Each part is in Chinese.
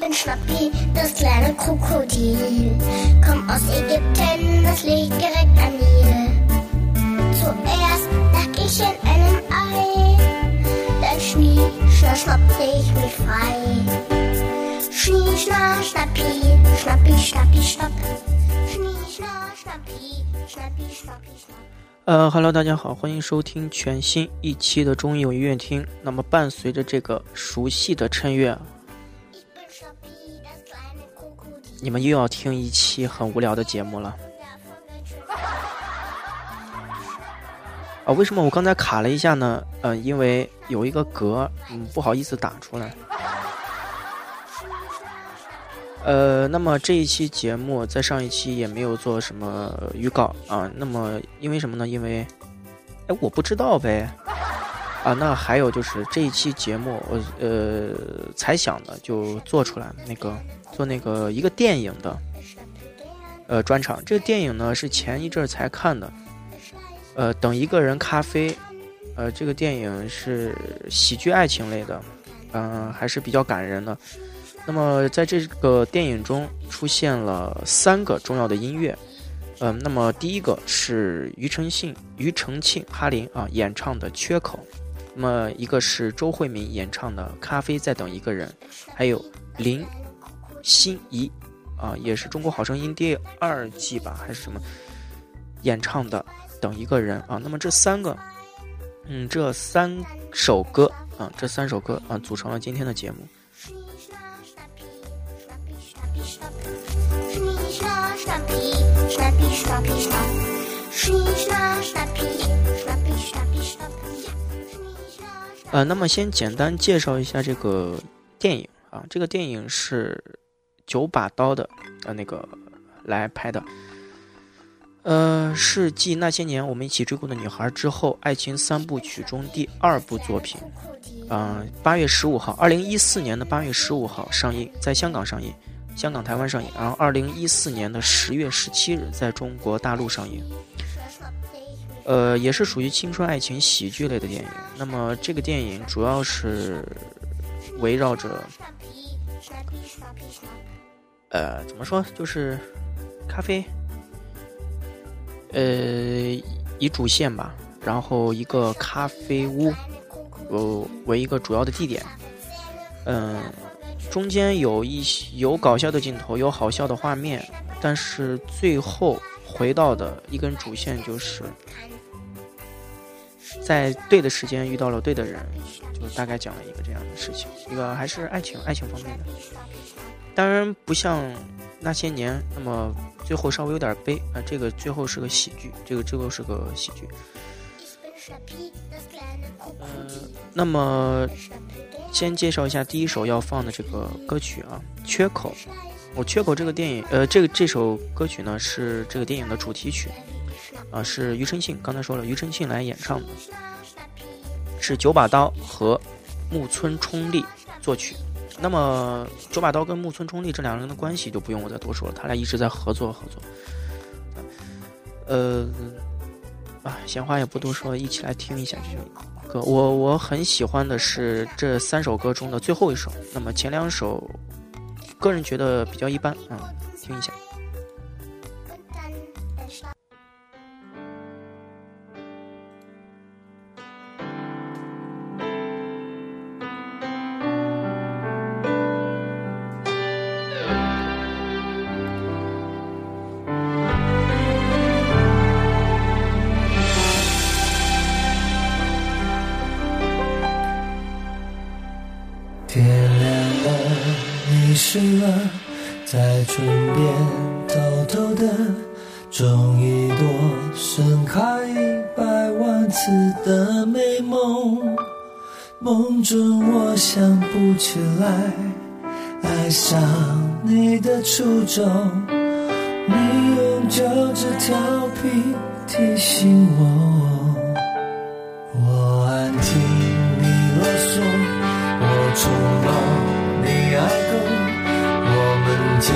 bin Schnappi, das kleine Krokodil. Komm aus Ägypten, das liegt direkt an Nil. Zuerst lag ich in einem Ei, dann schnie, schna, schnappte ich mich frei. Schnie, schna, schnappi, schnappi, schnappi, schnapp. Schnie, schna, schnappi, schnappi, schnappi, schnapp. 呃哈喽，大家好，欢迎收听全新一期的中医有音乐厅。那么，伴随着这个熟悉的衬乐，你们又要听一期很无聊的节目了啊？为什么我刚才卡了一下呢？呃，因为有一个格，嗯，不好意思打出来。呃，那么这一期节目在上一期也没有做什么预告啊。那么因为什么呢？因为，哎，我不知道呗。啊，那还有就是这一期节目，我呃才想的就做出来那个做那个一个电影的呃专场。这个电影呢是前一阵才看的，呃，等一个人咖啡，呃，这个电影是喜剧爱情类的，嗯、还是比较感人的。那么在这个电影中出现了三个重要的音乐，嗯、那么第一个是庾澄庆、庾澄庆、哈林啊演唱的《缺口》，那么一个是周慧敏演唱的《咖啡在等一个人》，还有林心仪，啊，也是中国好声音第二季吧，还是什么演唱的？等一个人啊。那么这三个，嗯，这三首歌啊，这三首歌啊，组成了今天的节目。呃，那么先简单介绍一下这个电影啊，这个电影是。九把刀的呃那个来拍的，呃，是继那些年我们一起追过的女孩之后，爱情三部曲中第二部作品。Krokodil. 嗯，八月十五号，二零一四年的八月十五号上映，在香港上映，香港、台湾上映，然后二零一四年的十月十七日在中国大陆上映。呃，也是属于青春爱情喜剧类的电影。那么这个电影主要是围绕着呃，怎么说，就是咖啡，呃，以主线吧，然后一个咖啡屋，呃，为一个主要的地点，嗯、中间有一些有搞笑的镜头，有好笑的画面，但是最后回到的一根主线就是，在对的时间遇到了对的人，就大概讲了一个这样的事情，一个还是爱情爱情方面的。当然不像那些年那么最后稍微有点悲啊、这个最后是个喜剧，这个最后是个喜剧。Ich bin Schnappi, das kleine 呃那么先介绍一下第一首要放的这个歌曲啊，《缺口》。我《缺口》这个电影，呃，这个这首歌曲呢是这个电影的主题曲，啊，是庾澄庆，刚才说了，庾澄庆来演唱的，是九把刀和木村冲利作曲。那么九把刀跟木村冲利这两个人的关系就不用我再多说了，他俩一直在合作合作。呃，啊，闲话也不多说，一起来听一下这首歌。我我很喜欢的是这三首歌中的最后一首，那么前两首，个人觉得比较一般，嗯，听一下。唇边偷偷的种一朵盛开一百万次的美梦。梦中我想不起来爱上你的初衷，你用脚趾调皮提醒我，我安听你啰嗦。我触摸你爱够，间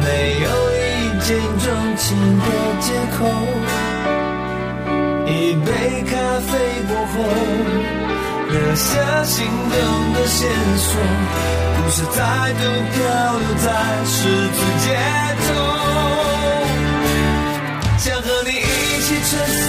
没有一见钟情的借口。一杯咖啡过后，留下心动的线索，故事再度漂流在十字街头。想和你一起撑伞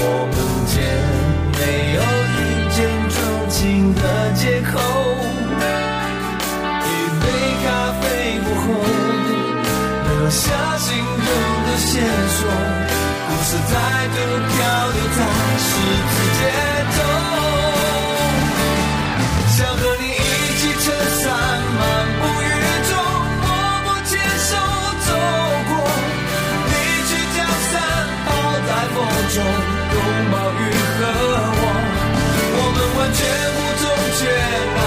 我们间没有一见钟情的借口。一杯咖啡过后，留下心中的线索，故事再度漂流在十字街头。不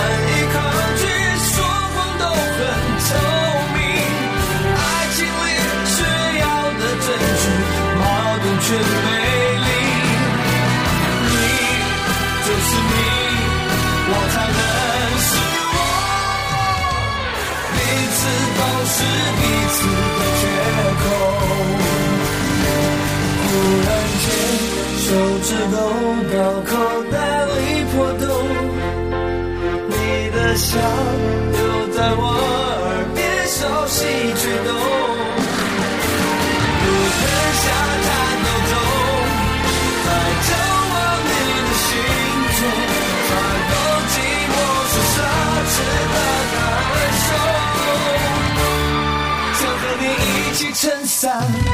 起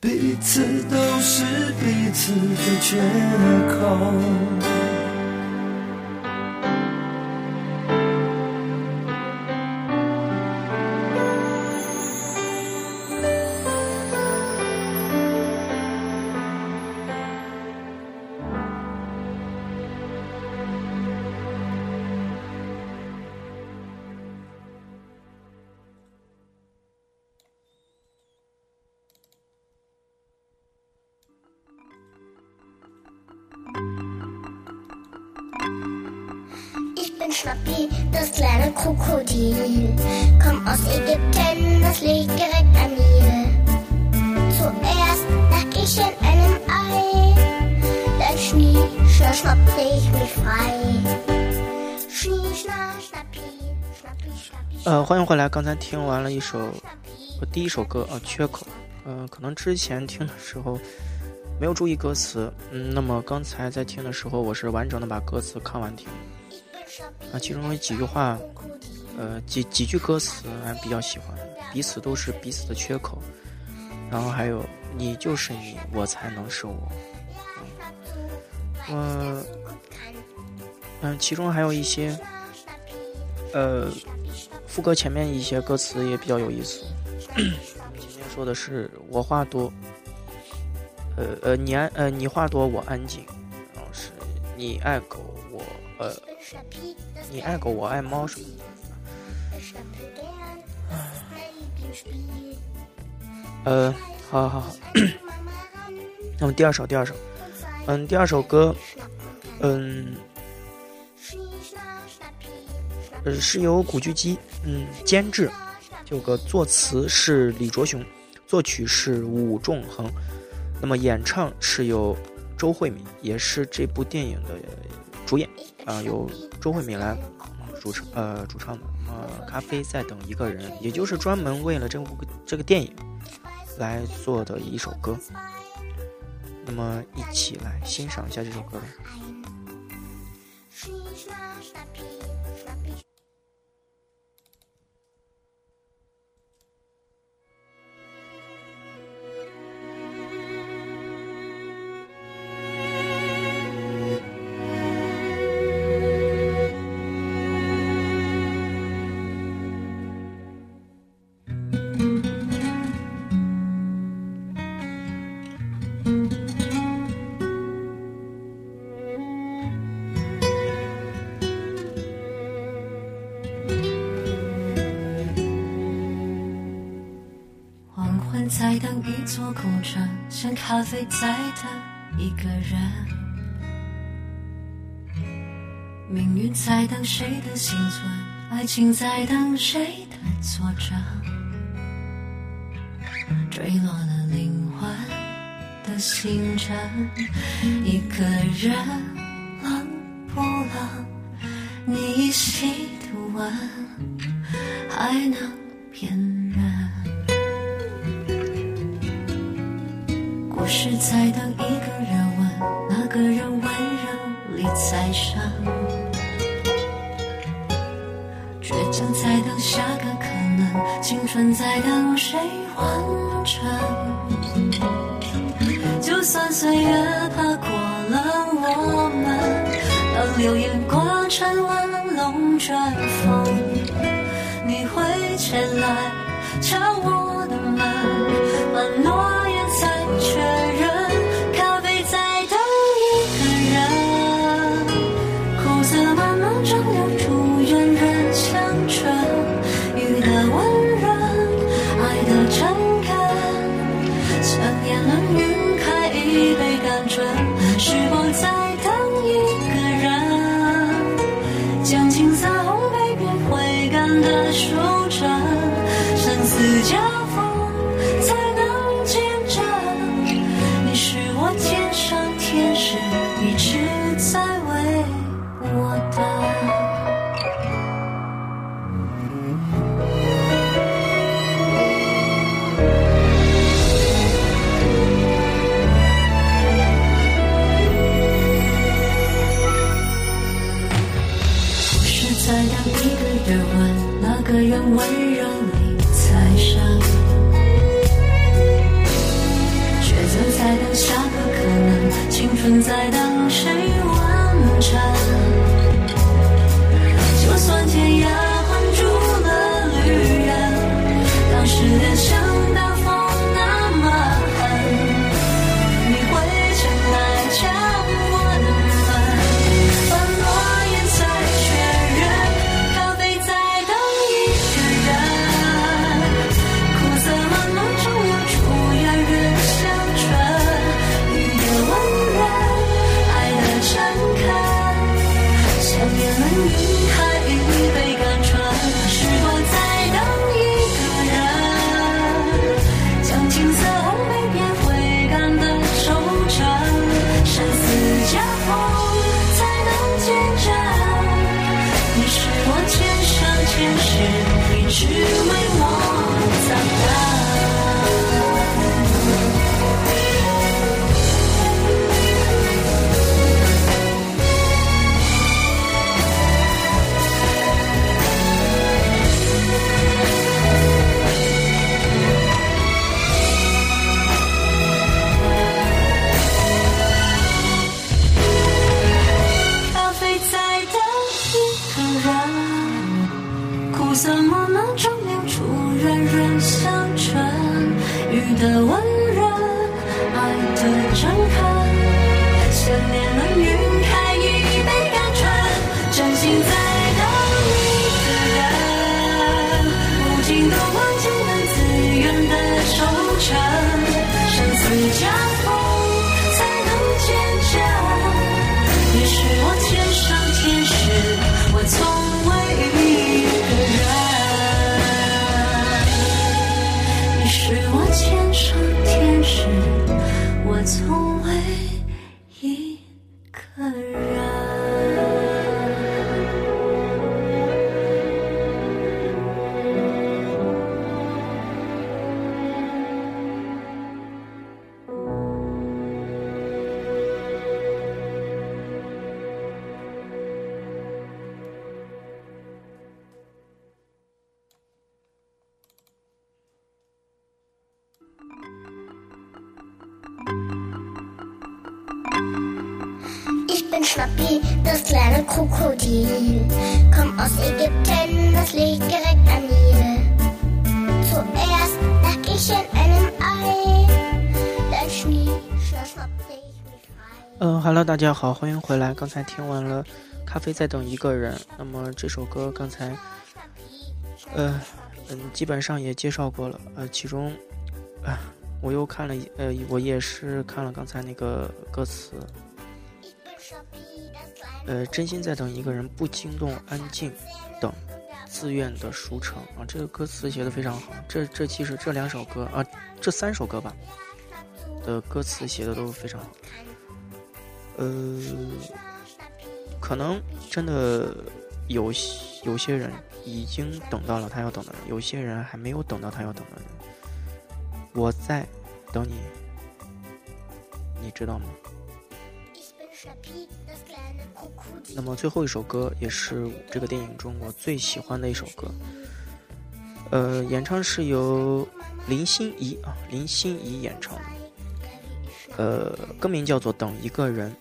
彼此都是彼此的缺口。呃欢迎回来刚才听完了一首我第一首歌啊缺口。嗯可能之前听的时候没有注意歌词嗯那么刚才在听的时候我是完整的把歌词看完听。啊其中有几句话呃，几几句歌词还比较喜欢，彼此都是彼此的缺口，然后还有你就是你，我才能是我。嗯，嗯，其中还有一些，呃，副歌前面一些歌词也比较有意思。今天说的是我话多，呃呃，你安呃你话多我安静，然后是你爱狗我呃你爱狗我爱猫什么的。呃，好好好，那么第二首第二首，嗯，第二首歌，嗯是由古巨基嗯监制，这个作词是李卓雄，作曲是武仲衡，那么演唱是由周慧敏，也是这部电影的主演啊，由周慧敏来主唱呃主唱的。呃《咖啡在等一个人》，也就是专门为了这部这个电影来做的一首歌。那么一起来欣赏一下这首歌吧。在等一座空城，像咖啡在等一个人。命运在等谁的幸存，爱情在等谁的作证。坠落了灵魂的星辰，一个人冷不冷？你依稀的吻，还能骗人？是在等一个人问，那个人温柔里再伤。倔强在等下个可能，青春在等谁完成？就算岁月爬过了我们，当流言刮成了龙卷风，你会前来敲我是我 bin Schnappi, das kleine Krokodil. Komm aus Ägypten, das liegt direkt am Nil. Zuerst lag ich in einem Ei, dann schnie, schnapp, schnapp, ich mich frei. 嗯哈喽，大家好，欢迎回来。刚才听完了《咖啡在等一个人》，那么这首歌刚才，呃，嗯，基本上也介绍过了。呃，其中，啊、我又看了，呃，我也是看了刚才那个歌词，呃，真心在等一个人，不惊动，安静，等，自愿的熟成啊，这个歌词写的非常好。这这其实这两首歌啊，这三首歌吧的歌词写的都非常好。呃，可能真的有有些人已经等到了他要等的人，有些人还没有等到他要等的人。我在等你，你知道吗？那么最后一首歌也是这个电影中我最喜欢的一首歌，呃，演唱是由林心怡啊，林心怡演唱的，呃，歌名叫做《等一个人》，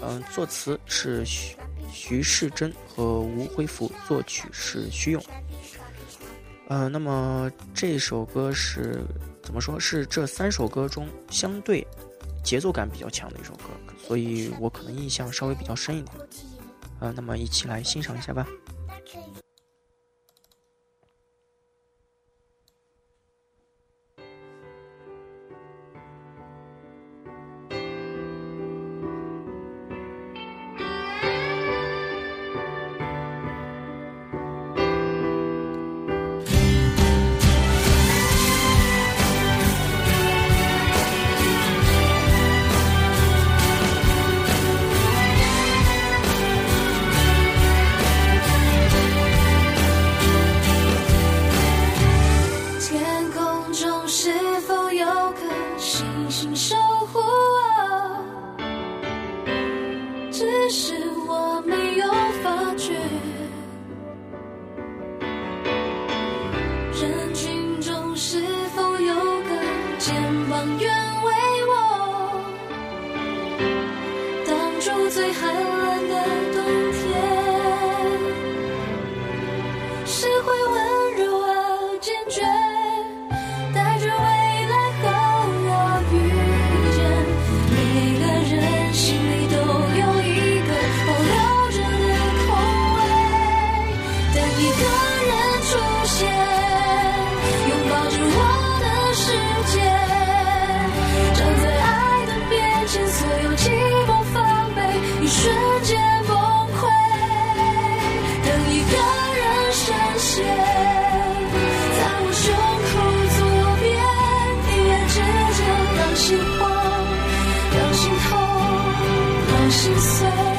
嗯、作词是徐徐世珍和吴辉福，作曲是徐勇。呃，那么这首歌是怎么说？是这三首歌中相对节奏感比较强的一首歌，所以我可能印象稍微比较深一点。呃，那么一起来欣赏一下吧。心碎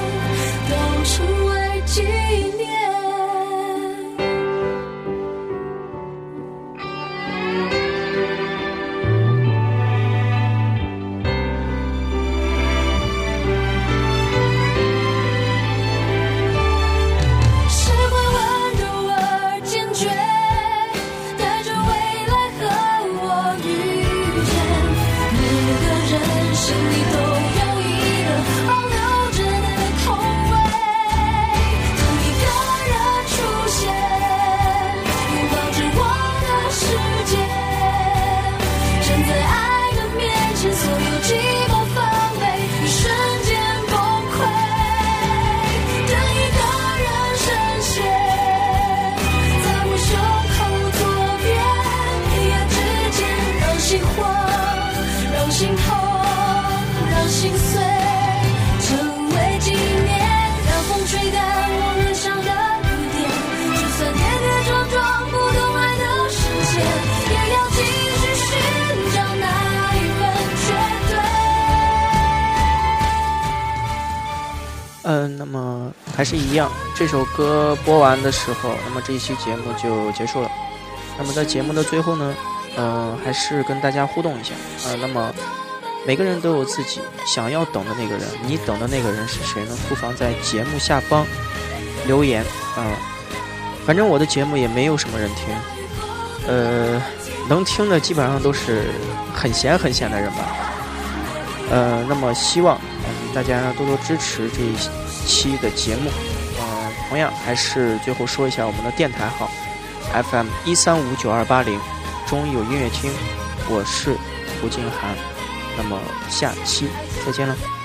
嗯，那么还是一样，这首歌播完的时候，那么这一期节目就结束了。那么在节目的最后呢，嗯、还是跟大家互动一下啊、那么每个人都有自己想要等的那个人，你等的那个人是谁呢？不妨在节目下方留言啊、反正我的节目也没有什么人听，呃，能听的基本上都是很闲很闲的人吧。呃，那么希望大家多多支持这一期的节目。嗯，同样还是最后说一下我们的电台号，FM 一三五九二八零，中有音乐厅，我是胡静涵。那么下期再见了。